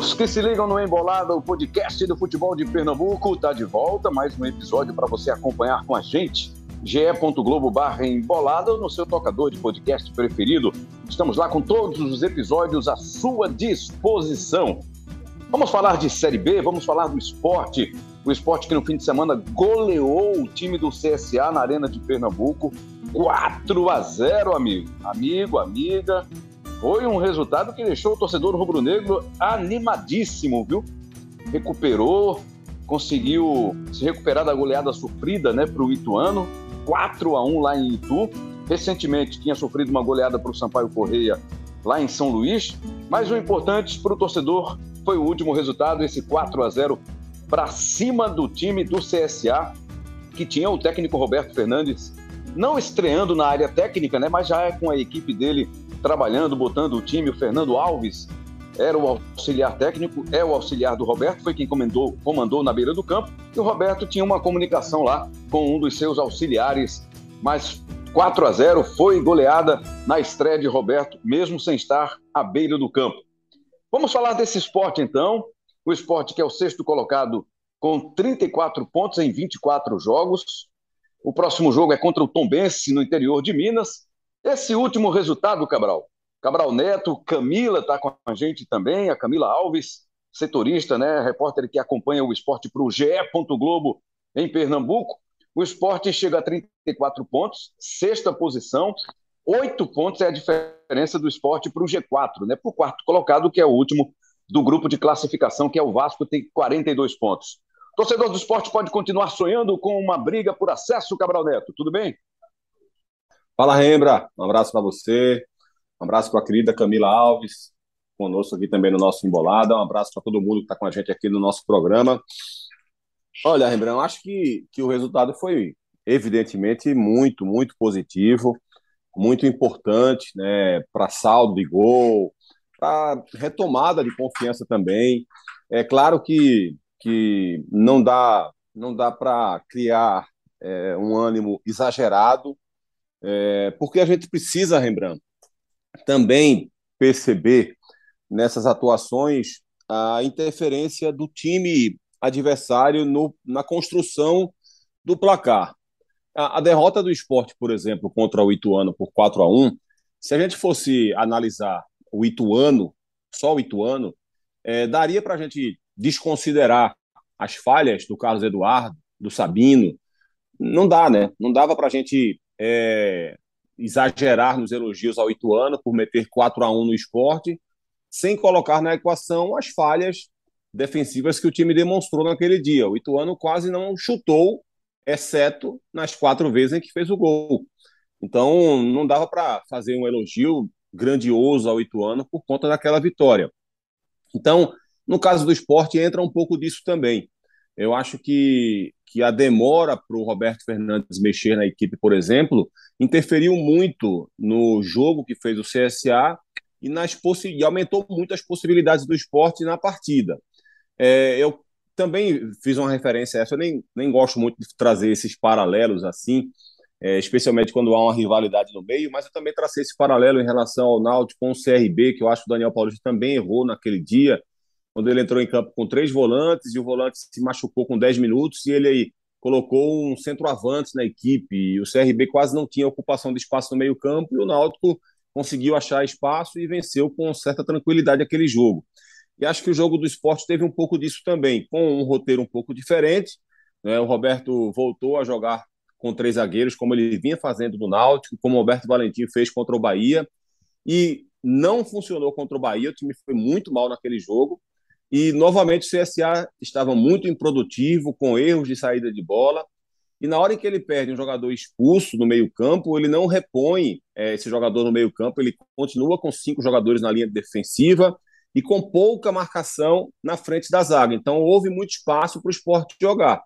Amigos que se ligam no Embolada, o podcast do futebol de Pernambuco. Está de volta, mais um episódio para você acompanhar com a gente. ge.globo barra embolada no seu tocador de podcast preferido. Estamos lá com todos os episódios à sua disposição. Vamos falar de Série B, vamos falar do esporte. O esporte que no fim de semana goleou o time do CSA na Arena de Pernambuco. 4 a 0, amigo. Amigo, amiga. Foi um resultado que deixou o torcedor rubro-negro animadíssimo, viu? Recuperou, conseguiu se recuperar da goleada sofrida né, para o Ituano, 4 a 1 lá em Itu. Recentemente tinha sofrido uma goleada para o Sampaio Correia lá em São Luís, mas o importante para o torcedor foi o último resultado, esse 4 a 0 para cima do time do CSA, que tinha o técnico Roberto Fernandes não estreando na área técnica, né, mas já é com a equipe dele trabalhando, botando o time. O Fernando Alves era o auxiliar técnico, é o auxiliar do Roberto, foi quem comandou, comandou na beira do campo. E o Roberto tinha uma comunicação lá com um dos seus auxiliares, mas 4 a 0 foi goleada na estreia de Roberto, mesmo sem estar à beira do campo. Vamos falar desse esporte então. O esporte que é o sexto colocado com 34 pontos em 24 jogos. O próximo jogo é contra o Tombense, no interior de Minas. Esse último resultado, Cabral, Cabral Neto, Camila está com a gente também, a Camila Alves, setorista, né, repórter que acompanha o esporte para o GE. Globo em Pernambuco. O esporte chega a 34 pontos, sexta posição, oito pontos é a diferença do esporte para o G4, né, para o quarto colocado, que é o último do grupo de classificação, que é o Vasco, tem 42 pontos. Torcedor do esporte pode continuar sonhando com uma briga por acesso, Cabral Neto, tudo bem? Fala, Rembra. Um abraço para você. Um abraço para a querida Camila Alves, conosco aqui também no nosso Embolada. Um abraço para todo mundo que está com a gente aqui no nosso programa. Olha, Rembrandt, acho que, que o resultado foi evidentemente muito, muito positivo, muito importante né, para saldo de gol, para retomada de confiança também. É claro que, que não dá, não dá para criar é, um ânimo exagerado, é, porque a gente precisa, Rembrandt, também perceber nessas atuações a interferência do time adversário no, na construção do placar. A, a, derrota do esporte, por exemplo, contra o Ituano por 4 a 1 se a gente fosse analisar o Ituano, só o Ituano, é, daria para a gente desconsiderar as falhas do Carlos Eduardo, do Sabino. Não dá, né? Não dava para a gente é, exagerar nos elogios ao Ituano por meter 4 a 1 no esporte, sem colocar na equação as falhas defensivas que o time demonstrou naquele dia. O Ituano quase não chutou, exceto nas quatro vezes em que fez o gol. Então, não dava para fazer um elogio grandioso ao Ituano por conta daquela vitória. Então, no caso do esporte, entra um pouco disso também. Eu acho que que a demora para o Roberto Fernandes mexer na equipe, por exemplo, interferiu muito no jogo que fez o CSA e, nas e aumentou muito as possibilidades do esporte na partida. É, eu também fiz uma referência a essa, eu nem, nem gosto muito de trazer esses paralelos assim, é, especialmente quando há uma rivalidade no meio, mas eu também tracei esse paralelo em relação ao Náutico com o CRB, que eu acho que o Daniel Paulista também errou naquele dia, quando ele entrou em campo com três volantes e o volante se machucou com 10 minutos e ele aí colocou um centroavante na equipe. E o CRB quase não tinha ocupação de espaço no meio-campo e o Náutico conseguiu achar espaço e venceu com certa tranquilidade aquele jogo. E acho que o jogo do esporte teve um pouco disso também, com um roteiro um pouco diferente. Né? O Roberto voltou a jogar com três zagueiros, como ele vinha fazendo no Náutico, como o Roberto Valentim fez contra o Bahia. E não funcionou contra o Bahia, o time foi muito mal naquele jogo. E novamente o CSA estava muito improdutivo, com erros de saída de bola. E na hora em que ele perde um jogador expulso no meio-campo, ele não repõe é, esse jogador no meio-campo, ele continua com cinco jogadores na linha defensiva e com pouca marcação na frente da zaga. Então houve muito espaço para o esporte jogar.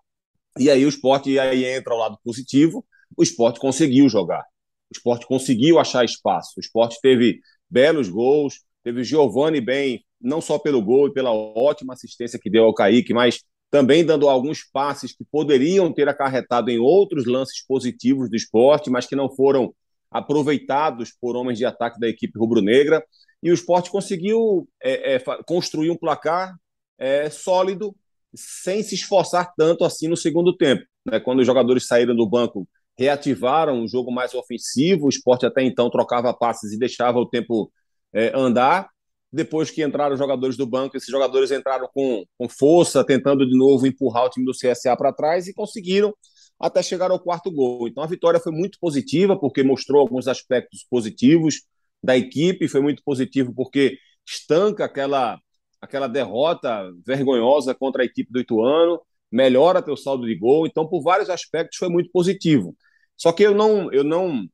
E aí o esporte aí entra ao lado positivo, o esporte conseguiu jogar. O esporte conseguiu achar espaço. O esporte teve belos gols, teve o Giovani bem não só pelo gol e pela ótima assistência que deu ao Kaique, mas também dando alguns passes que poderiam ter acarretado em outros lances positivos do esporte, mas que não foram aproveitados por homens de ataque da equipe rubro-negra. e o esporte conseguiu é, é, construir um placar é, sólido, sem se esforçar tanto assim no segundo tempo. Né? Quando os jogadores saíram do banco, reativaram um jogo mais ofensivo, o esporte até então trocava passes e deixava o tempo é, andar. Depois que entraram os jogadores do banco, esses jogadores entraram com, com força, tentando de novo empurrar o time do CSA para trás e conseguiram até chegar ao quarto gol. Então a vitória foi muito positiva, porque mostrou alguns aspectos positivos da equipe, foi muito positivo porque estanca aquela, aquela derrota vergonhosa contra a equipe do Ituano, melhora teu saldo de gol, então por vários aspectos foi muito positivo. Só que eu não, eu não,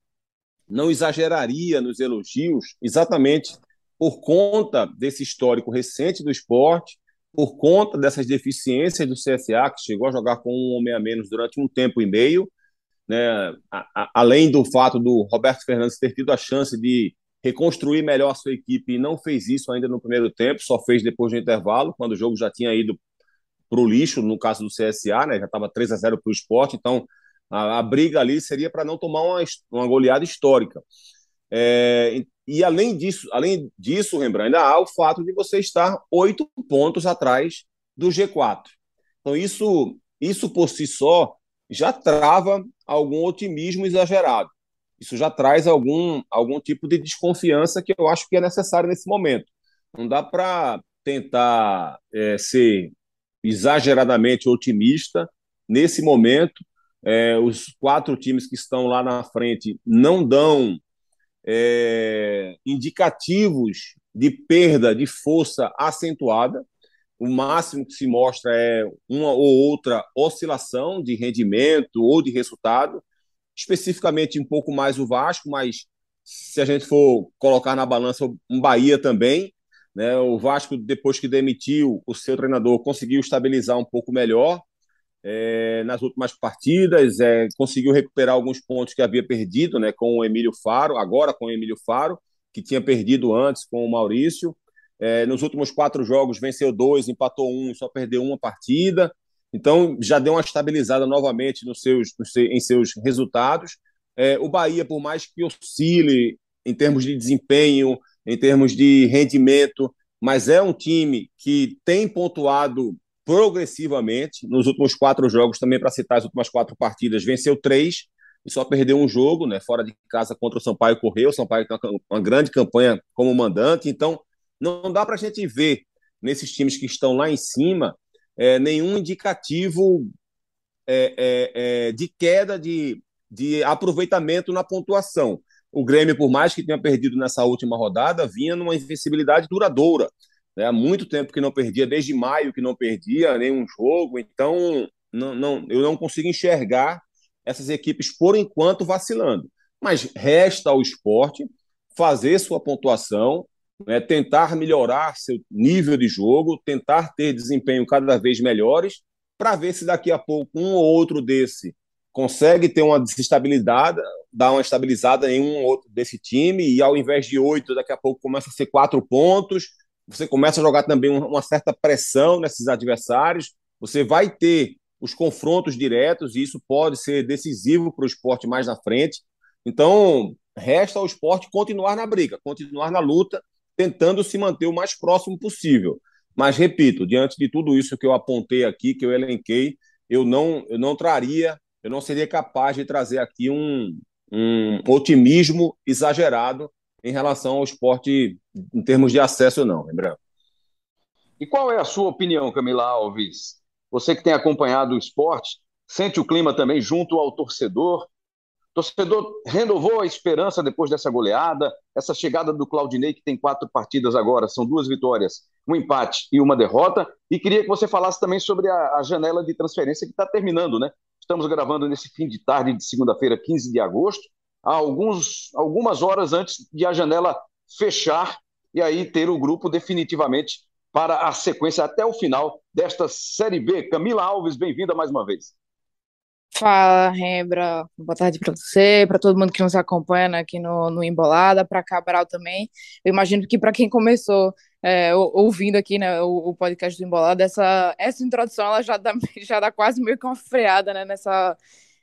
não exageraria nos elogios, exatamente por conta desse histórico recente do esporte, por conta dessas deficiências do CSA, que chegou a jogar com um homem a menos durante um tempo e meio, né? A, a, além do fato do Roberto Fernandes ter tido a chance de reconstruir melhor a sua equipe e não fez isso ainda no primeiro tempo, só fez depois do intervalo, quando o jogo já tinha ido para o lixo, no caso do CSA, né? já estava 3 a 0 para o esporte, então a, a, briga ali seria para não tomar uma, uma goleada histórica. É, e além disso, além disso, Rembrandt, ainda há o fato de você estar oito pontos atrás do G4. Então, isso, isso por si só já trava algum otimismo exagerado. Isso já traz algum, algum tipo de desconfiança que eu acho que é necessário nesse momento. Não dá para tentar é, ser exageradamente otimista nesse momento. É, os quatro times que estão lá na frente não dão é, indicativos de perda de força acentuada. O máximo que se mostra é uma ou outra oscilação de rendimento ou de resultado, especificamente um pouco mais o Vasco, mas se a gente for colocar na balança um Bahia também, né, o Vasco, depois que demitiu o seu treinador, conseguiu estabilizar um pouco melhor, é, nas últimas partidas, é, conseguiu recuperar alguns pontos que havia perdido né, com o Emílio Faro, agora com o Emílio Faro, que tinha perdido antes com o Maurício. É, nos últimos quatro jogos, venceu dois, empatou um, só perdeu uma partida. Então, já deu uma estabilizada novamente nos seus, nos seus, em seus resultados. É, o Bahia, por mais que oscile em termos de desempenho, em termos de rendimento, mas é um time que tem pontuado progressivamente. Nos últimos quatro jogos, também para citar as últimas quatro partidas, venceu três e só perdeu um jogo, né? Fora de casa contra o Sampaio Correio. O Sampaio tem uma grande campanha como mandante, então não dá para a gente ver nesses times que estão lá em cima é, nenhum indicativo é, é, é, de queda de, de aproveitamento na pontuação. O Grêmio, por mais que tenha perdido nessa última rodada, vinha numa invencibilidade duradoura. Né? Há muito tempo que não perdia, desde maio que não perdia nenhum jogo, então não, não, eu não consigo enxergar essas equipes, por enquanto, vacilando. Mas resta ao esporte fazer sua pontuação, né? tentar melhorar seu nível de jogo, tentar ter desempenho cada vez melhores, para ver se daqui a pouco um ou outro desse consegue ter uma desestabilizada, dar uma estabilizada em um ou outro desse time, e ao invés de oito, daqui a pouco começa a ser quatro pontos, você começa a jogar também uma certa pressão nesses adversários, você vai ter os confrontos diretos, e isso pode ser decisivo para o esporte mais na frente. Então, resta ao esporte continuar na briga, continuar na luta, tentando se manter o mais próximo possível. Mas, repito, diante de tudo isso que eu apontei aqui, que eu elenquei, eu não, eu não traria, eu não seria capaz de trazer aqui um, um otimismo exagerado em relação ao esporte em termos de acesso, não, lembrando. E qual é a sua opinião, Camila Alves? Você que tem acompanhado o esporte, sente o clima também junto ao torcedor? Torcedor renovou a esperança depois dessa goleada, essa chegada do Claudinei, que tem quatro partidas agora, são duas vitórias, um empate e uma derrota. E queria que você falasse também sobre a, a janela de transferência que está terminando, né? Estamos gravando nesse fim de tarde de segunda-feira, 15 de agosto alguns, algumas horas antes de a janela fechar e aí ter o grupo definitivamente para a sequência até o final desta Série B. Camila Alves, bem-vinda mais uma vez. Fala, Rembra. Boa tarde para você, para todo mundo que nos acompanha aqui no, no Embolada, para Cabral também. Eu imagino que para quem começou é, ouvindo aqui né, o, o, podcast do Embolada, essa, essa introdução ela já dá, já dá quase meio que uma freada né, nessa,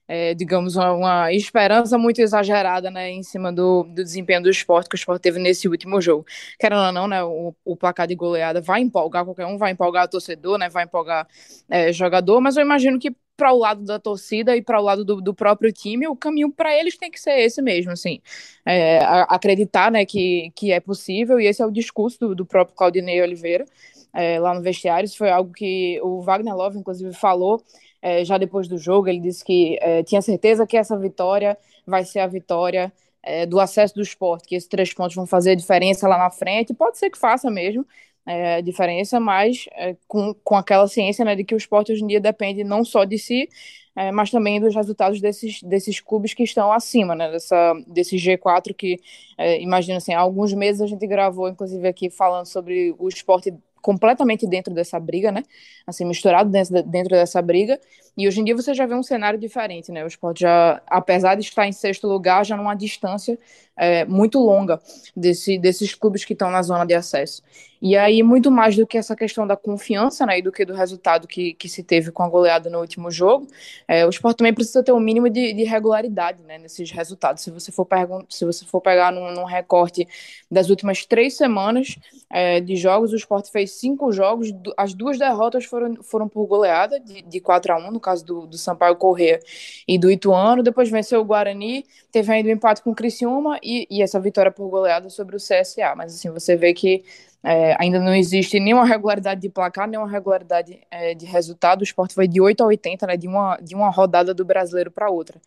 é, digamos, uma, esperança muito exagerada né, em cima do, do, desempenho do esporte que o esporte teve nesse último jogo. Querendo ou não, né, o, o placar de goleada vai empolgar qualquer um, vai empolgar o torcedor, né, vai empolgar é, jogador, mas eu imagino que para o lado da torcida e para o lado do, do, próprio time, o caminho para eles tem que ser esse mesmo, assim, é, acreditar, né, que, que é possível, e esse é o discurso do, do próprio Claudinei Oliveira, é, lá no vestiário, isso foi algo que o Wagner Love, inclusive, falou é, já depois do jogo, ele disse que é, tinha certeza que essa vitória vai ser a vitória é, do acesso do esporte, que esses três pontos vão fazer a diferença lá na frente, pode ser que faça mesmo é, diferença, mas é, com, com aquela ciência né, de que o esporte hoje em dia depende não só de si, é, mas também dos resultados desses, desses clubes que estão acima, né, dessa, desse G4 que, é, imagina assim, há alguns meses a gente gravou, inclusive aqui, falando sobre o esporte completamente dentro dessa briga, né? Assim, misturado dentro, dentro dessa briga. E hoje em dia você já vê um cenário diferente, né? O esporte já, apesar de estar em sexto lugar, já numa distância é, muito longa desse, desses clubes que estão na zona de acesso. E aí, muito mais do que essa questão da confiança, né, e do que do resultado que, que se teve com a goleada no último jogo, é, o esporte também precisa ter um mínimo de, de regularidade, né, nesses resultados. Se você for, se você for pegar num, num recorte das últimas três semanas é, de jogos, o esporte fez cinco jogos, as duas derrotas foram, foram por goleada, de, de 4 a 1 no caso do, do Sampaio Corrêa e do Ituano, depois venceu o Guarani, teve ainda o um empate com o Criciúma e, e essa vitória por goleada sobre o CSA, mas assim, você vê que é, ainda não existe nenhuma regularidade de placar, nenhuma regularidade é, de resultado. O esporte foi de 8 a 80, né, de, uma, de uma rodada do brasileiro para outra.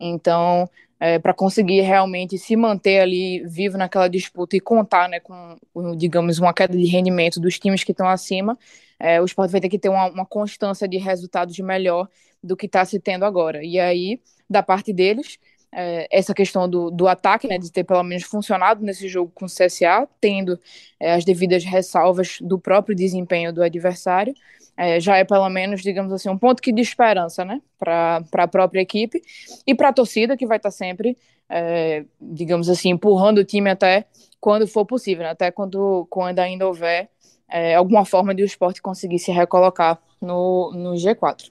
Então, é, para conseguir realmente se manter ali vivo naquela disputa e contar né, com, digamos, uma queda de rendimento dos times que estão acima, é, o esporte vai ter que ter uma, uma constância de resultados melhor do que está se tendo agora. E aí, da parte deles, é, essa questão do, do ataque, né, de ter pelo menos funcionado nesse jogo com o CSA, tendo é, as devidas ressalvas do próprio desempenho do adversário, é, já é pelo menos, digamos assim, um ponto que de esperança, né, para a própria equipe e para a torcida que vai estar tá sempre, é, digamos assim, empurrando o time até quando for possível, né, até quando, quando ainda houver é, alguma forma de o esporte conseguir se recolocar no, no G4.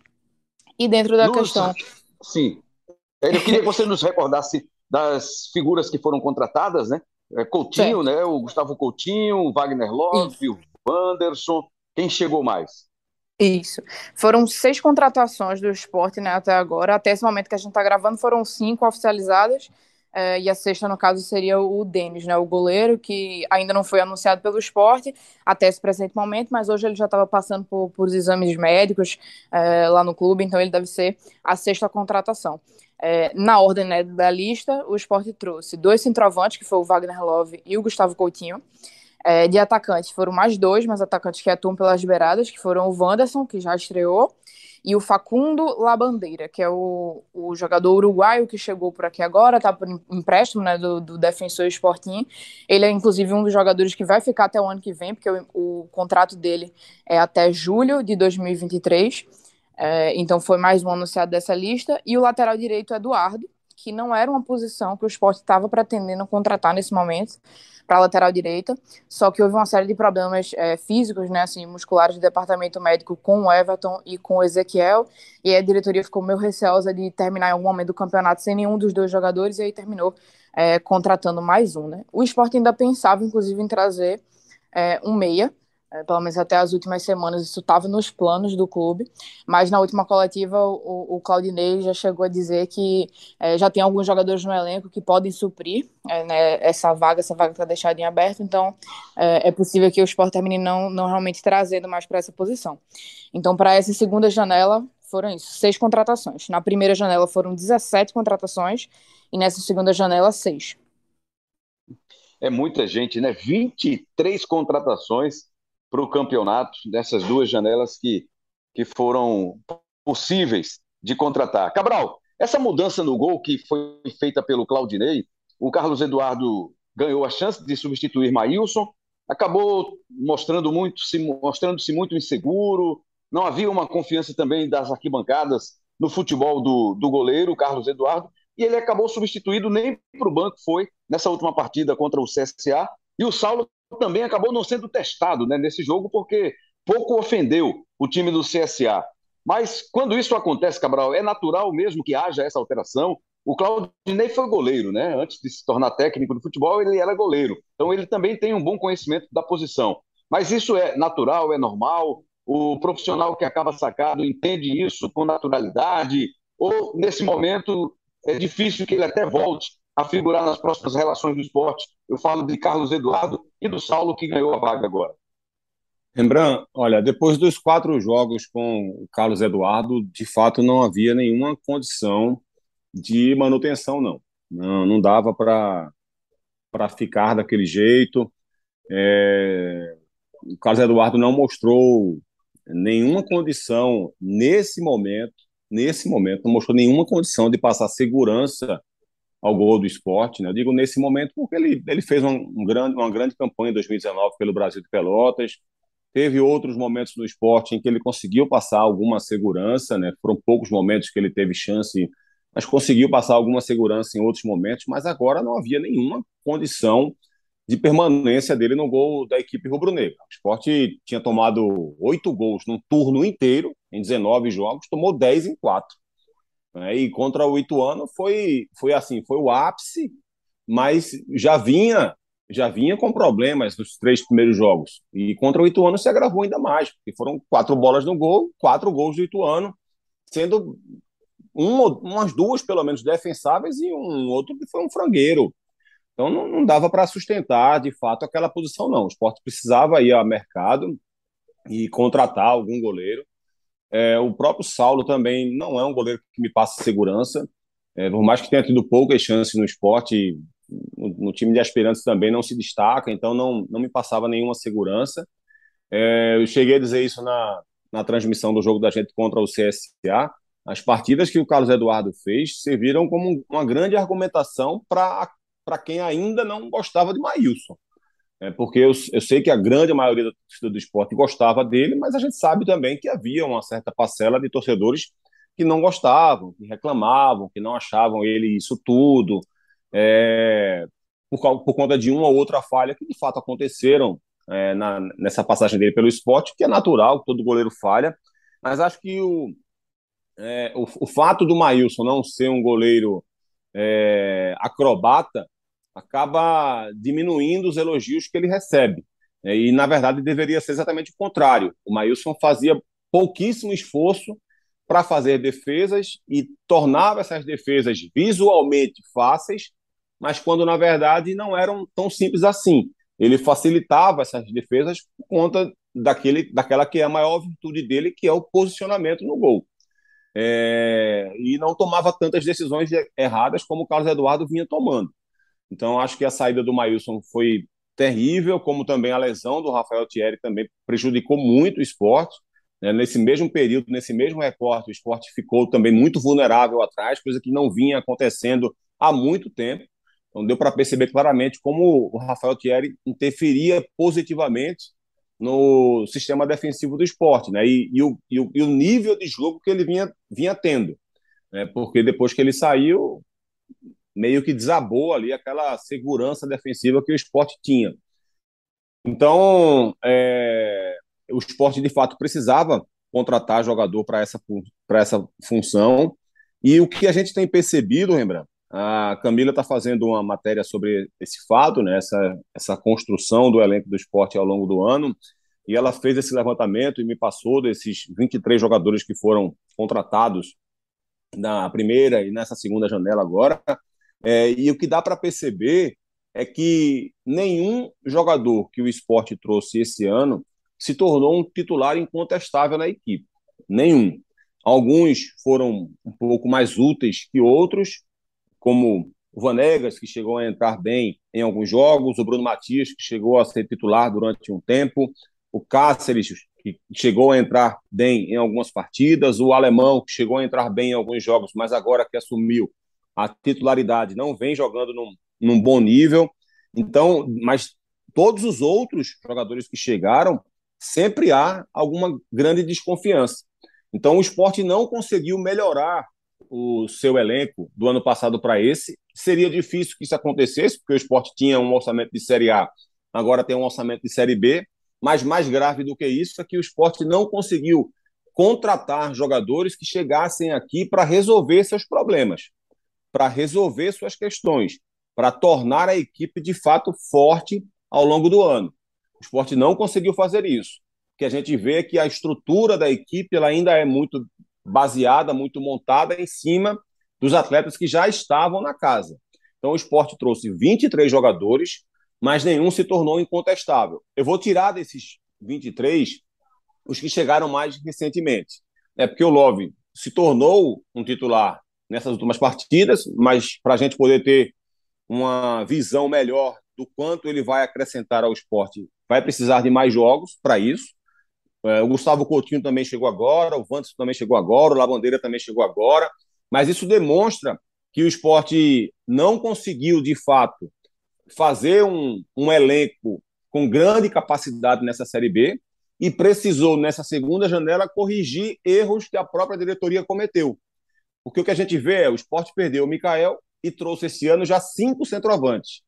E dentro da Nossa, questão. Sim, eu queria que você nos recordasse das figuras que foram contratadas, né? É, Coutinho, certo. né? O Gustavo Coutinho, o Wagner Love, Isso. o Wanderson. Quem chegou mais? Isso. Foram seis contratações do esporte né, até agora. Até esse momento que a gente está gravando, foram cinco oficializadas. É, e a sexta, no caso, seria o Denis, né, o goleiro, que ainda não foi anunciado pelo esporte até esse presente momento, mas hoje ele já estava passando por, por exames médicos é, lá no clube, então ele deve ser a sexta contratação. É, na ordem né, da lista, o esporte trouxe dois centroavantes, que foi o Wagner Love e o Gustavo Coutinho. É, de atacantes foram mais dois, mas atacantes que atuam pelas beiradas, que foram o Wanderson, que já estreou, e o Facundo Labandeira, que é o, o jogador uruguaio que chegou por aqui agora, está por empréstimo né, do, do Defensor Sporting. Ele é, inclusive, um dos jogadores que vai ficar até o ano que vem, porque o, o contrato dele é até julho de 2023. É, então foi mais um anunciado dessa lista. E o lateral direito, Eduardo, que não era uma posição que o esporte estava pretendendo contratar nesse momento para a lateral direita, só que houve uma série de problemas é, físicos, né, assim, musculares do departamento médico com o Everton e com o Ezequiel, e a diretoria ficou meio receosa de terminar em algum momento do campeonato sem nenhum dos dois jogadores, e aí terminou é, contratando mais um, né. O esporte ainda pensava, inclusive, em trazer é, um meia, pelo menos até as últimas semanas, isso estava nos planos do clube, mas na última coletiva o, o Claudinei já chegou a dizer que é, já tem alguns jogadores no elenco que podem suprir é, né, essa vaga, essa vaga está deixada em aberto, então é, é, possível que o Sport termine não, não realmente trazendo mais para essa posição. Então, para essa segunda janela, foram isso, seis contratações. Na primeira janela foram 17 contratações e nessa segunda janela, seis. É muita gente, né? 23 contratações para o campeonato, dessas duas janelas que, que foram possíveis de contratar. Cabral, essa mudança no gol que foi feita pelo Claudinei, o Carlos Eduardo ganhou a chance de substituir Maílson, acabou mostrando muito, se, mostrando-se muito inseguro, não havia uma confiança também das arquibancadas no futebol do, do goleiro, Carlos Eduardo, e ele acabou substituído, nem para o banco foi, nessa última partida contra o CSA, e o Saulo também acabou não sendo testado né, nesse jogo, porque pouco ofendeu o time do CSA. Mas quando isso acontece, Cabral, é natural mesmo que haja essa alteração. O Claudinei foi goleiro, né? Antes de se tornar técnico do futebol, ele era goleiro. Então ele também tem um bom conhecimento da posição. Mas isso é natural, é normal? O profissional que acaba sacado entende isso com naturalidade? Ou nesse momento é difícil que ele até volte a figurar nas próximas relações do esporte? Eu falo de Carlos Eduardo e do Saulo que ganhou a vaga agora. Rembrandt, olha, depois dos quatro jogos com o Carlos Eduardo, de fato não havia nenhuma condição de manutenção, não. Não, não dava para ficar daquele jeito. É, o Carlos Eduardo não mostrou nenhuma condição nesse momento, nesse momento, não mostrou nenhuma condição de passar segurança ao gol do esporte. Né? Eu digo nesse momento porque ele, ele fez um, um grande, uma grande campanha em 2019 pelo Brasil de Pelotas, Teve outros momentos no esporte em que ele conseguiu passar alguma segurança, né? Foram poucos momentos que ele teve chance, mas conseguiu passar alguma segurança em outros momentos, mas agora não havia nenhuma condição de permanência dele no gol da equipe rubro-negra. O esporte tinha tomado oito gols num turno inteiro, em 19 jogos, tomou 10 em quatro. Né? E contra o Ituano foi, foi assim, foi o ápice, mas já vinha já vinha com problemas nos três primeiros jogos. E contra o Ituano se agravou ainda mais, porque foram quatro bolas no gol, quatro gols do Ituano, sendo um, umas duas, pelo menos, defensáveis e um outro que foi um frangueiro. Então não, não dava para sustentar, de fato, aquela posição, não. O esporte precisava ir ao mercado e contratar algum goleiro. É, o próprio Saulo também não é um goleiro que me passa segurança. É, por mais que tenha tido poucas chances no esporte, no, no, time de aspirantes também não se destaca, então não, não me passava nenhuma segurança. É, eu cheguei a dizer isso na, na transmissão do jogo da gente contra o CSA. As partidas que o Carlos Eduardo fez serviram como uma grande argumentação para quem ainda não gostava de Maílson. É, porque eu, eu sei que a grande maioria da torcida do esporte gostava dele, mas a gente sabe também que havia uma certa parcela de torcedores que não gostavam, que reclamavam, que não achavam ele isso tudo, é, por, por, conta de uma ou outra falha que de fato aconteceram é, na, nessa passagem dele pelo esporte, que é natural, todo goleiro falha, mas acho que o, é, o, o, fato do Maílson não ser um goleiro é, acrobata acaba diminuindo os elogios que ele recebe. É, e, na verdade, deveria ser exatamente o contrário. O Maílson fazia pouquíssimo esforço para fazer defesas e tornava essas defesas visualmente fáceis mas quando na verdade não eram tão simples assim. Ele facilitava essas defesas por conta daquele, daquela que é a maior virtude dele, que é o posicionamento no gol. É, e não tomava tantas decisões erradas como o Carlos Eduardo vinha tomando. Então, acho que a saída do Maílson foi terrível, como também a lesão do Rafael Thierry também prejudicou muito o esporte. Né? Nesse mesmo período, nesse mesmo recorte, o esporte ficou também muito vulnerável atrás, coisa que não vinha acontecendo há muito tempo. Então deu para perceber claramente como o Rafael Thierry interferia positivamente no sistema defensivo do esporte, né? E, e, o, e, o, e o, nível de jogo que ele vinha, vinha tendo, né? Porque depois que ele saiu, meio que desabou ali aquela segurança defensiva que o esporte tinha. Então, é, o esporte de fato precisava contratar jogador para essa, essa função. E o que a gente tem percebido, Rembrandt, a Camila está fazendo uma matéria sobre esse fato, né, essa, essa construção do elenco do esporte ao longo do ano, e ela fez esse levantamento e me passou desses 23 jogadores que foram contratados na primeira e nessa segunda janela agora. É, e o que dá para perceber é que nenhum jogador que o esporte trouxe esse ano se tornou um titular incontestável na equipe. Nenhum. Alguns foram um pouco mais úteis que outros, como o Vanegas, que chegou a entrar bem em alguns jogos, o Bruno Matias, que chegou a ser titular durante um tempo, o Cáceres, que chegou a entrar bem em algumas partidas, o Alemão, que chegou a entrar bem em alguns jogos, mas agora que assumiu a titularidade, não vem jogando num, num bom nível. Então, mas todos os outros jogadores que chegaram, sempre há alguma grande desconfiança. Então, o esporte não conseguiu melhorar o seu elenco do ano passado para esse. Seria difícil que isso acontecesse, porque o esporte tinha um orçamento de Série A, agora tem um orçamento de Série B. Mas mais grave do que isso é que o esporte não conseguiu contratar jogadores que chegassem aqui para resolver seus problemas, para resolver suas questões, para tornar a equipe de fato forte ao longo do ano. O esporte não conseguiu fazer isso. O que a gente vê é que a estrutura da equipe ela ainda é muito baseada, muito montada em cima dos atletas que já estavam na casa. Então o esporte trouxe 23 jogadores, mas nenhum se tornou incontestável. Eu vou tirar desses 23 os que chegaram mais recentemente. É porque o Love se tornou um titular nessas últimas partidas, mas para a gente poder ter uma visão melhor do quanto ele vai acrescentar ao esporte, vai precisar de mais jogos para isso. É, o Gustavo Coutinho também chegou agora, o Vanderson também chegou agora, o Lavandeira também chegou agora, mas isso demonstra que o esporte não conseguiu, de fato, fazer um, um elenco com grande capacidade nessa Série B e precisou, nessa segunda janela, corrigir erros que a própria diretoria cometeu. Porque o que a gente vê é o esporte perdeu o Mikael e trouxe esse ano já cinco centroavantes.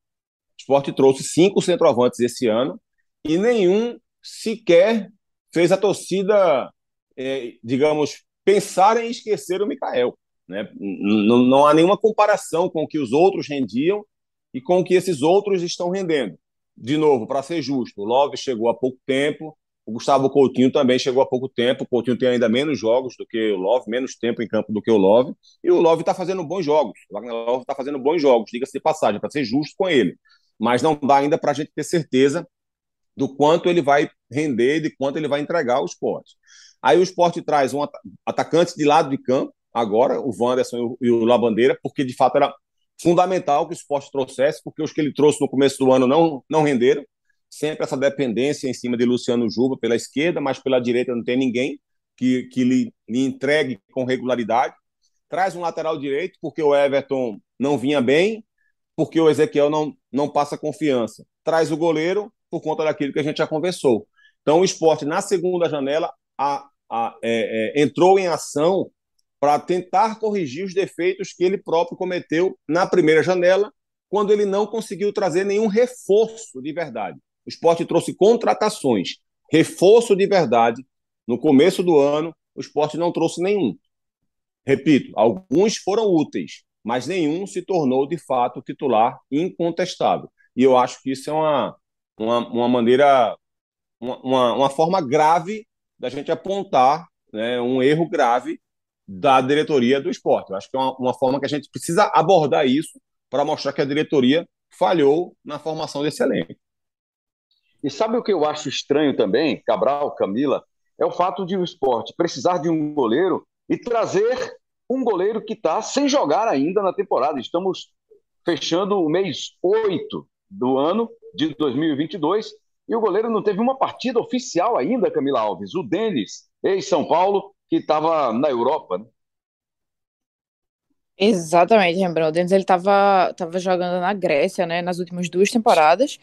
O esporte trouxe cinco centroavantes esse ano e nenhum sequer fez a torcida, é, digamos, pensar em esquecer o Mikael. Né? Não, não há nenhuma comparação com o que os outros rendiam e com o que esses outros estão rendendo. De novo, para ser justo, o Love chegou há pouco tempo, o Gustavo Coutinho também chegou há pouco tempo. O Coutinho tem ainda menos jogos do que o Love, menos tempo em campo do que o Love. E o Love está fazendo bons jogos. O Wagner Love está fazendo bons jogos, diga-se de passagem, para ser justo com ele. Mas não dá ainda para a gente ter certeza do quanto ele vai render, de quanto ele vai entregar ao esporte. Aí o esporte traz um atacante de lado de campo, agora, o Wanderson e o Labandeira, porque de fato era fundamental que o esporte trouxesse, porque os que ele trouxe no começo do ano não, não renderam. Sempre essa dependência em cima de Luciano Juba pela esquerda, mas pela direita não tem ninguém que, que lhe, lhe entregue com regularidade. Traz um lateral direito, porque o Everton não vinha bem, porque o Ezequiel não, não passa confiança. Traz o goleiro, por conta daquilo que a gente já conversou. Então, o esporte, na segunda janela, a, a, é, é, entrou em ação para tentar corrigir os defeitos que ele próprio cometeu na primeira janela, quando ele não conseguiu trazer nenhum reforço de verdade. O esporte trouxe contratações, reforço de verdade. No começo do ano, o esporte não trouxe nenhum. Repito, alguns foram úteis, mas nenhum se tornou de fato titular incontestável. E eu acho que isso é uma, uma, uma maneira, uma, uma forma grave da gente apontar né, um erro grave da diretoria do esporte. Eu acho que é uma, uma forma que a gente precisa abordar isso para mostrar que a diretoria falhou na formação desse elenco. E sabe o que eu acho estranho também, Cabral, Camila? É o fato de o esporte precisar de um goleiro e trazer um goleiro que está sem jogar ainda na temporada. Estamos fechando o mês 8 do ano de 2022 e o goleiro não teve uma partida oficial ainda, Camila Alves. O Denis, ex-São Paulo, que estava na Europa. Né? Exatamente, lembrando. O Denis ele estava tava jogando na Grécia, né, nas últimas duas temporadas,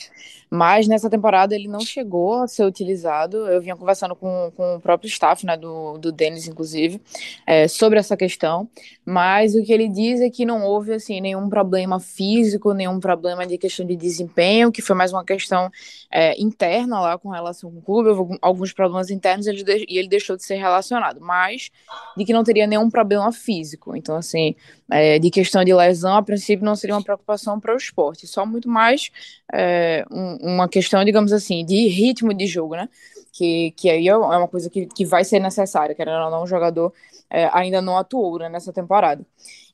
mas nessa temporada ele não chegou a ser utilizado. Eu vinha conversando com, com o próprio staff, né, do, do Denis, inclusive, é, sobre essa questão, mas o que ele diz é que não houve, assim, nenhum problema físico, nenhum problema de questão de desempenho, que foi mais uma questão é, interna lá com relação com o clube, houve alguns problemas internos ele de, e ele deixou de ser relacionado, mas de que não teria nenhum problema físico. Então, assim é, de questão de lesão, a princípio não seria uma preocupação para o esporte, só muito mais é, um, uma questão, digamos assim, de ritmo de jogo, né? Que, que aí é uma coisa que, que vai ser necessária, querendo ou não, o jogador é, ainda não atuou né, nessa temporada.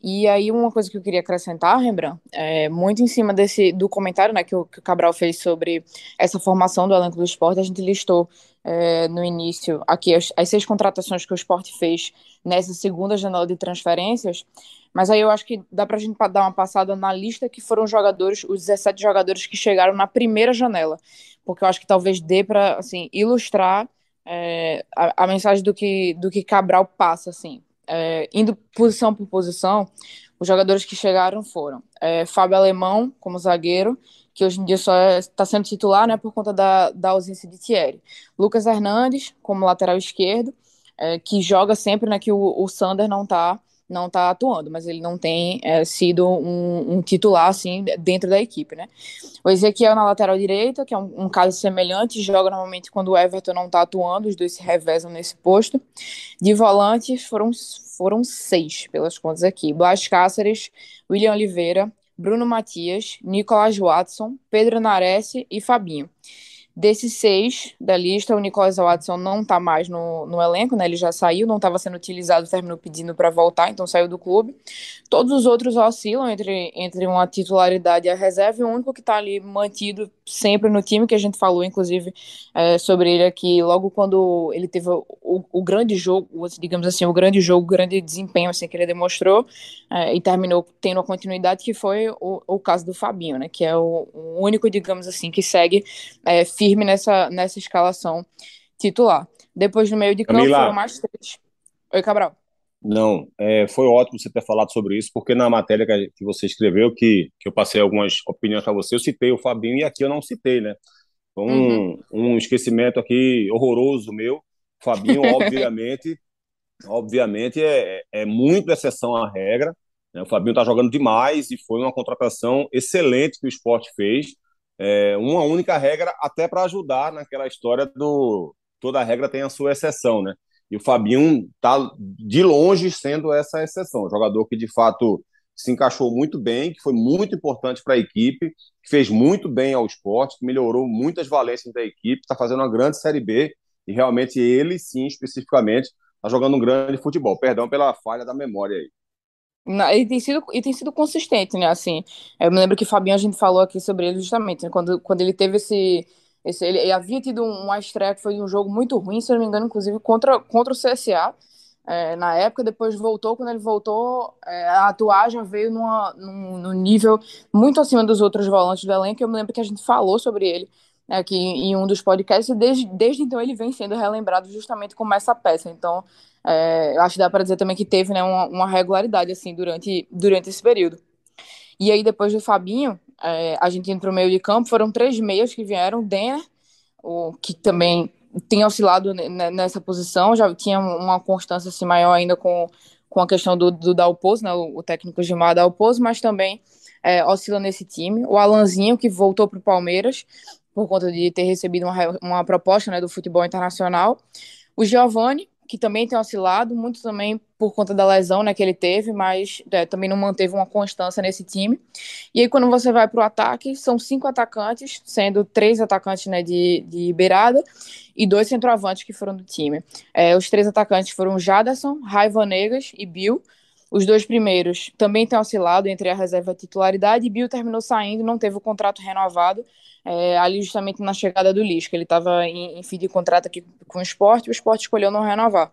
E aí uma coisa que eu queria acrescentar, Rembrandt, é, muito em cima desse do comentário né, que, o, que o Cabral fez sobre essa formação do elenco do esporte, a gente listou é, no início aqui as, as seis contratações que o esporte fez nessa segunda janela de transferências, mas aí eu acho que dá para a gente dar uma passada na lista que foram jogadores, os 17 jogadores que chegaram na primeira janela, porque eu acho que talvez dê para assim, ilustrar é, a, a, mensagem do que, do que Cabral passa, assim. É, indo posição por posição, os jogadores que chegaram foram é, Fábio Alemão, como zagueiro, que hoje em dia só está é, sendo titular né, por conta da, da ausência de Thierry. Lucas Hernandes, como lateral esquerdo, é, que joga sempre, né, que o, o Sander não está não está atuando, mas ele não tem é, sido um, um, titular assim dentro da equipe, né? O Ezequiel na lateral direita, que é um, um caso semelhante, joga normalmente quando o Everton não está atuando, os dois se revezam nesse posto. De volantes foram, foram seis, pelas contas aqui: Blas Cáceres, William Oliveira, Bruno Matias, Nicolas Watson, Pedro Nares e Fabinho. Desses seis da lista, o Nicolas Watson não está mais no, no elenco, né? Ele já saiu, não estava sendo utilizado, terminou pedindo para voltar, então saiu do clube. Todos os outros oscilam entre, entre uma titularidade e a reserva, e o único que está ali mantido sempre no time, que a gente falou, inclusive, é, sobre ele aqui, logo quando ele teve o, o, grande jogo, digamos assim, o grande jogo, o grande desempenho assim, que ele demonstrou, é, e terminou tendo a continuidade, que foi o, o caso do Fabinho, né? Que é o, o único, digamos assim, que segue é, firme nessa, nessa escalação titular. Depois, no meio de campo, Camila. foram mais três. Oi, Cabral. Não, é, foi ótimo você ter falado sobre isso, porque na matéria que, que você escreveu, que, que eu passei algumas opiniões para você, eu citei o Fabinho e aqui eu não citei, né? Foi um, uhum. um esquecimento aqui horroroso meu. O Fabinho, obviamente, obviamente é, é muito exceção à regra. Né? O Fabinho está jogando demais e foi uma contratação excelente que o esporte fez é, uma única regra até para ajudar naquela história do toda regra tem a sua exceção, né? E o Fabinho está de longe sendo essa exceção, jogador que de fato se encaixou muito bem, que foi muito importante para a equipe, que fez muito bem ao esporte, que melhorou muitas valências da equipe, está fazendo uma grande Série B e realmente ele, sim, especificamente, está jogando um grande futebol. Perdão pela falha da memória aí. E tem sido, e tem sido consistente, né? Assim, eu me lembro que Fabinho, a gente falou aqui sobre ele justamente, né? quando, quando ele teve esse. esse ele, ele havia tido uma estreia que foi um jogo muito ruim, se eu não me engano, inclusive contra, contra o CSA. É, na época, depois voltou, quando ele voltou é, a atuar, já veio numa, num, num, nível muito acima dos outros volantes do elenco. Eu me lembro que a gente falou sobre ele aqui em um dos podcasts, e desde, desde então ele vem sendo relembrado justamente como essa peça. Então, é, acho que dá para dizer também que teve né, uma, uma, regularidade assim durante, durante esse período. E aí, depois do Fabinho, é, a gente indo para o meio de campo, foram três meias que vieram, Denner, o, que também tem oscilado nessa posição, já tinha uma constância assim, maior ainda com, com a questão do, do né, o, o técnico Gilmar Dalpozo, mas também é, oscila nesse time. O Alanzinho, que voltou para o Palmeiras, por conta de ter recebido uma, uma proposta né, do futebol internacional. O Giovani, que também tem oscilado, muito também por conta da lesão né, que ele teve, mas é, também não manteve uma constância nesse time. E aí, quando você vai para o ataque, são cinco atacantes, sendo três atacantes né, de, de beirada e dois centroavantes que foram do time. É, os três atacantes foram Jaderson, Raiva Negas e Bill. Os dois primeiros também têm oscilado entre a reserva e a titularidade, e Bill terminou saindo, não teve o contrato renovado, é, ali justamente na chegada do Lisca. Ele estava em, em fim de contrato aqui com o esporte, o esporte escolheu não renovar.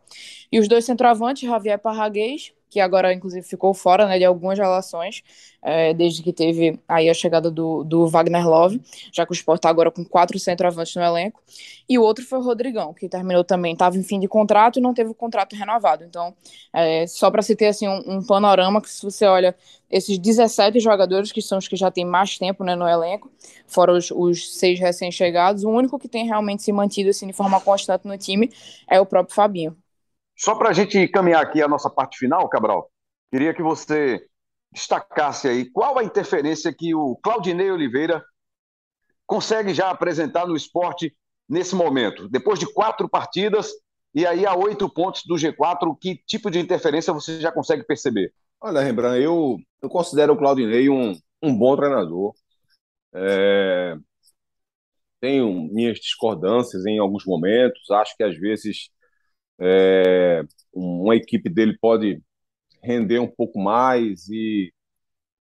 E os dois centroavantes, Javier Parraguês que agora inclusive ficou fora né, de algumas relações, é, desde que teve aí a chegada do, do Wagner Love, já que o Sport está agora com quatro centroavantes no elenco, e o outro foi o Rodrigão, que terminou também, estava em fim de contrato e não teve o contrato renovado. Então, é, só para se ter assim, um, um, panorama, que se você olha esses 17 jogadores, que são os que já têm mais tempo né, no elenco, fora os, os seis recém-chegados, o único que tem realmente se mantido assim, de forma constante no time é o próprio Fabinho. Só para a gente caminhar aqui a nossa parte final, Cabral, queria que você destacasse aí qual a interferência que o Claudinei Oliveira consegue já apresentar no esporte nesse momento. Depois de quatro partidas e aí a oito pontos do G4, que tipo de interferência você já consegue perceber? Olha, Rembrandt, eu, eu considero o Claudinei um, um bom treinador. É... Tenho minhas discordâncias em alguns momentos, acho que às vezes é, uma equipe dele pode render um pouco mais e,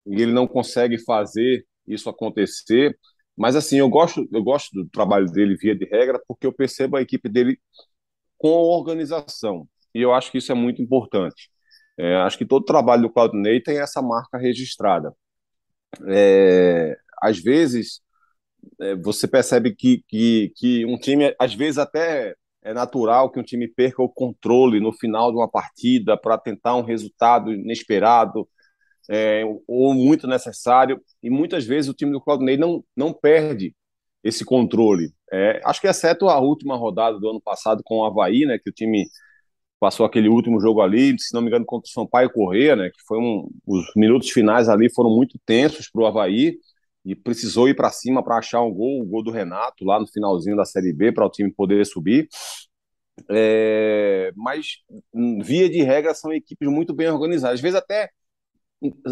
e, ele não consegue fazer isso acontecer. Mas assim, eu gosto, eu gosto do trabalho dele via de regra porque eu percebo a equipe dele com organização e eu acho que isso é muito importante. É, acho que todo trabalho do Claudinei tem essa marca registrada. É, às vezes é, você percebe que, que, que um time, às vezes até é natural que um time perca o controle no final de uma partida para tentar um resultado inesperado é, ou muito necessário. E muitas vezes o time do Claudinei não, não perde esse controle. É, acho que exceto a última rodada do ano passado com o Havaí, né, que o time passou aquele último jogo ali, se não me engano, contra o Sampaio Correia, né? Que foi um, os minutos finais ali foram muito tensos para o Havaí e precisou ir para cima para achar um gol, o gol do Renato lá no finalzinho da Série B para o time poder subir. É, mas via de regra são equipes muito bem organizadas. Às vezes até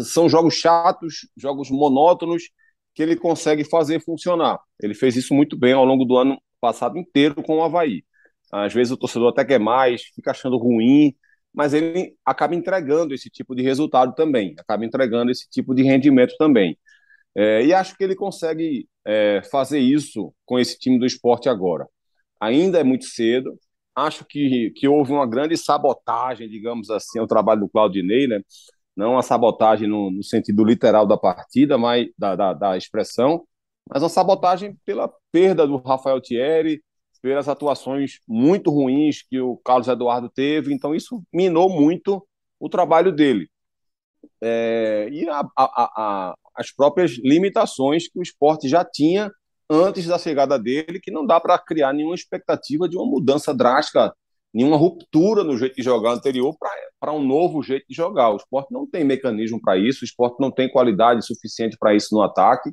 são jogos chatos, jogos monótonos que ele consegue fazer funcionar. Ele fez isso muito bem ao longo do ano passado inteiro com o Havaí. Às vezes o torcedor até quer mais, fica achando ruim, mas ele acaba entregando esse tipo de resultado também, acaba entregando esse tipo de rendimento também. É, e acho que ele consegue é, fazer isso com esse time do esporte agora. Ainda é muito cedo, acho que, que houve uma grande sabotagem, digamos assim, ao trabalho do Claudinei, né? não uma sabotagem no, no sentido literal da partida, mas da, da, da, expressão, mas uma sabotagem pela perda do Rafael Thierry, pelas atuações muito ruins que o Carlos Eduardo teve, então isso minou muito o trabalho dele. É, e a, a, a, as próprias limitações que o esporte já tinha antes da chegada dele, que não dá para criar nenhuma expectativa de uma mudança drástica, nenhuma ruptura no jeito de jogar anterior para um novo jeito de jogar. O esporte não tem mecanismo para isso, o esporte não tem qualidade suficiente para isso no ataque.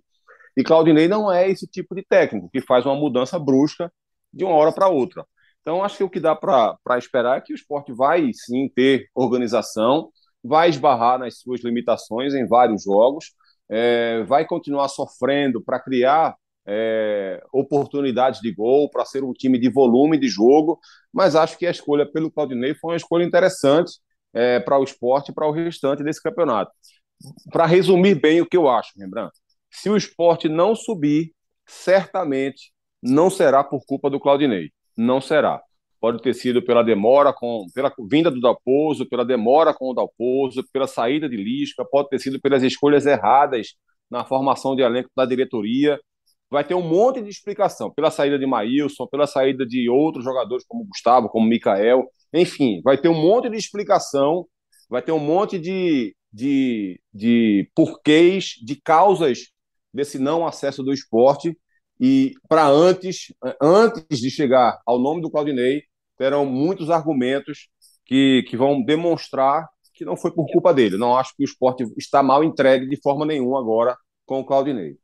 E Claudinei não é esse tipo de técnico que faz uma mudança brusca de uma hora para outra. Então, acho que o que dá para esperar é que o esporte vai sim ter organização, vai esbarrar nas suas limitações em vários jogos, é, vai continuar sofrendo para criar é, oportunidades de gol, para ser um time de volume de jogo, mas acho que a escolha pelo Claudinei foi uma escolha interessante é, para o esporte e para o restante desse campeonato. Para resumir bem o que eu acho, lembrando, se o esporte não subir, certamente não será por culpa do Claudinei. Não será. Pode ter sido pela demora com, pela vinda do Dalpozo, pela demora com o Dalpozo, pela saída de Lisca, pode ter sido pelas escolhas erradas na formação de elenco da diretoria. Vai ter um monte de explicação pela saída de Maílson, pela saída de outros jogadores como Gustavo, como Mikael. Enfim, vai ter um monte de explicação, vai ter um monte de, de, de porquês, de causas desse não acesso do esporte e para antes, antes de chegar ao nome do Claudinei, terão muitos argumentos que, que vão demonstrar que não foi por culpa dele. Não acho que o esporte está mal entregue de forma nenhuma agora com o Claudinei.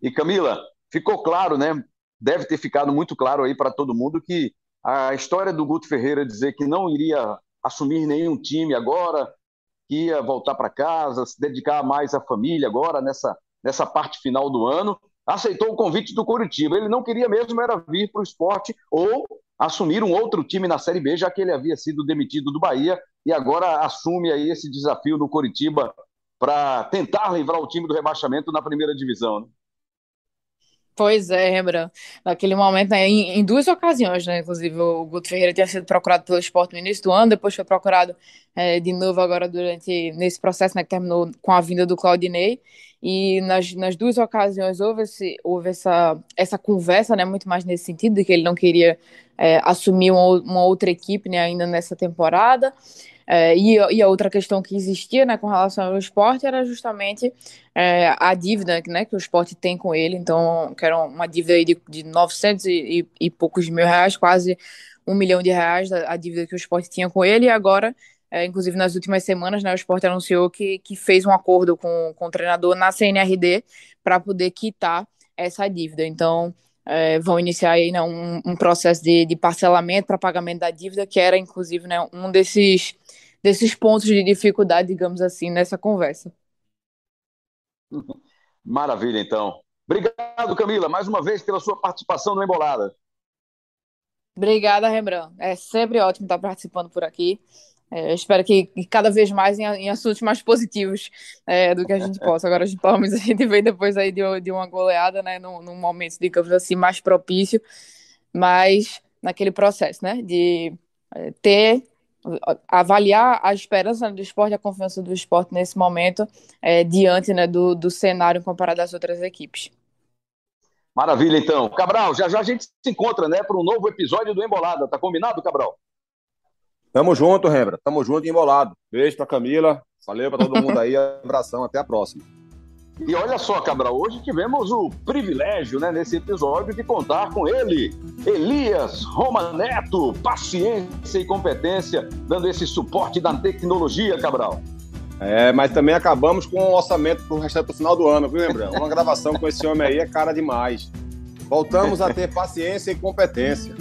E Camila, ficou claro, né? Deve ter ficado muito claro aí para todo mundo que a história do Guto Ferreira dizer que não iria assumir nenhum time agora, que ia voltar para casa, se dedicar mais à família agora nessa, nessa parte final do ano, aceitou o convite do Curitiba. Ele não queria mesmo era vir para o esporte ou assumir um outro time na Série B, já que ele havia sido demitido do Bahia e agora assume aí esse desafio do Curitiba para tentar livrar o time do rebaixamento na primeira divisão. Né? Pois é, Rembrandt. Naquele momento, né, em, em, duas ocasiões, né? Inclusive, o Guto Ferreira tinha sido procurado pelo esporte no início do ano, depois foi procurado é, de novo agora durante nesse processo né, que terminou com a vinda do Claudinei. E nas, nas duas ocasiões houve, esse, houve essa, essa conversa, né? Muito mais nesse sentido, de que ele não queria é, assumir uma, uma outra equipe né, ainda nessa temporada. É, e, e, a outra questão que existia né, com relação ao esporte era justamente é, a dívida né, que o esporte tem com ele. Então, que era uma dívida de, de 900 e, e, poucos mil reais, quase um milhão de reais a, a dívida que o esporte tinha com ele. E agora, é, inclusive nas últimas semanas, né, o esporte anunciou que, que fez um acordo com, com o treinador na CNRD para poder quitar essa dívida. Então, é, vão iniciar aí, né, um, um, processo de, de parcelamento para pagamento da dívida, que era, inclusive, né, um desses, desses pontos de dificuldade, digamos assim, nessa conversa. Maravilha, então. Obrigado, Camila, mais uma vez pela sua participação no Embolada. Obrigada, Rembrandt. É sempre ótimo estar participando por aqui. É, espero que, que, cada vez mais em, em assuntos mais positivos é, do que a gente possa. Agora, pelo menos, a gente vem depois aí de, de uma goleada, né, num, num momento, digamos assim, mais propício, mas naquele processo, né, de é, ter, avaliar a esperança do esporte, a confiança do esporte nesse momento, é, diante, né, do, do cenário comparado às outras equipes. Maravilha, então. Cabral, já já a gente se encontra, né, para um novo episódio do Embolada. Tá combinado, Cabral? Tamo junto, Rembra. Tamo junto e embolado. Beijo pra Camila. Valeu pra todo mundo aí. Abração. Até a próxima. E olha só, Cabral, hoje tivemos o privilégio, né, nesse episódio, de contar com ele, Elias Roma Neto, paciência e competência, dando esse suporte da tecnologia, Cabral. É, mas também acabamos com o orçamento para o restante do final do ano, viu, lembrando? Uma gravação com esse homem aí é cara demais. Voltamos a ter paciência e competência.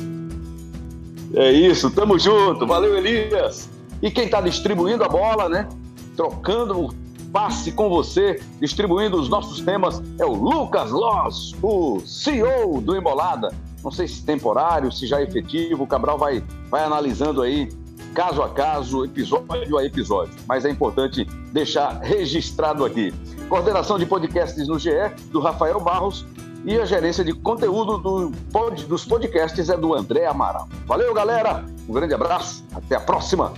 É isso, tamo junto. Valeu, Elias. E quem está distribuindo a bola, né? Trocando o passe com você, distribuindo os nossos temas, é o Lucas Loss, o CEO do Embolada. Não sei se temporário, se já é efetivo, o Cabral vai, vai analisando aí caso a caso, episódio a episódio. Mas é importante deixar registrado aqui. Coordenação de podcasts no GE, do Rafael Barros, e a gerência de conteúdo do pod, dos podcasts é do André Amaral. Valeu, galera! Um grande abraço, até a próxima!